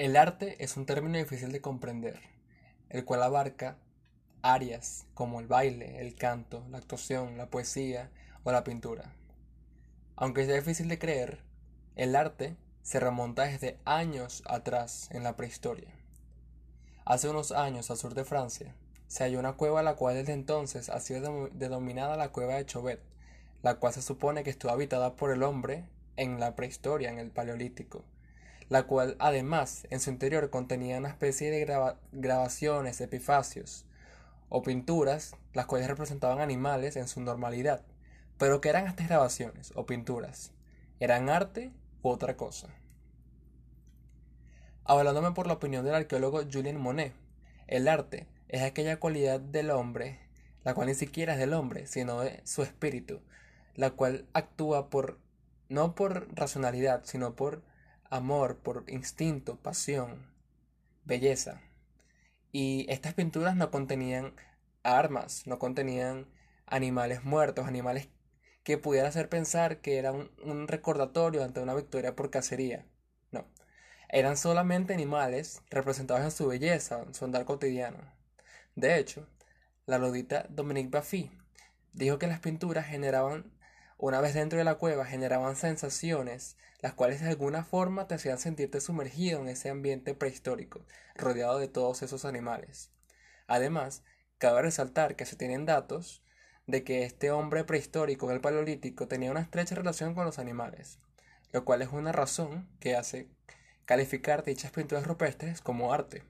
El arte es un término difícil de comprender, el cual abarca áreas como el baile, el canto, la actuación, la poesía o la pintura. Aunque sea difícil de creer, el arte se remonta desde años atrás en la prehistoria. Hace unos años al sur de Francia se halló una cueva la cual desde entonces ha sido denominada la cueva de Chauvet, la cual se supone que estuvo habitada por el hombre en la prehistoria, en el paleolítico, la cual además en su interior contenía una especie de grabaciones, epifacios o pinturas, las cuales representaban animales en su normalidad. Pero ¿qué eran estas grabaciones o pinturas? ¿Eran arte u otra cosa? Hablándome por la opinión del arqueólogo Julien Monet, el arte es aquella cualidad del hombre, la cual ni siquiera es del hombre, sino de su espíritu, la cual actúa por no por racionalidad, sino por amor, por instinto, pasión, belleza. Y estas pinturas no contenían armas, no contenían animales muertos, animales que pudiera hacer pensar que era un, recordatorio ante una victoria por cacería. No, eran solamente animales representados en su belleza, en su andar cotidiano. De hecho, la lodita Dominique Baffy dijo que las pinturas generaban una vez dentro de la cueva generaban sensaciones, las cuales de alguna forma te hacían sentirte sumergido en ese ambiente prehistórico, rodeado de todos esos animales. Además, cabe resaltar que se tienen datos de que este hombre prehistórico del Paleolítico tenía una estrecha relación con los animales, lo cual es una razón que hace calificar dichas pinturas rupestres como arte.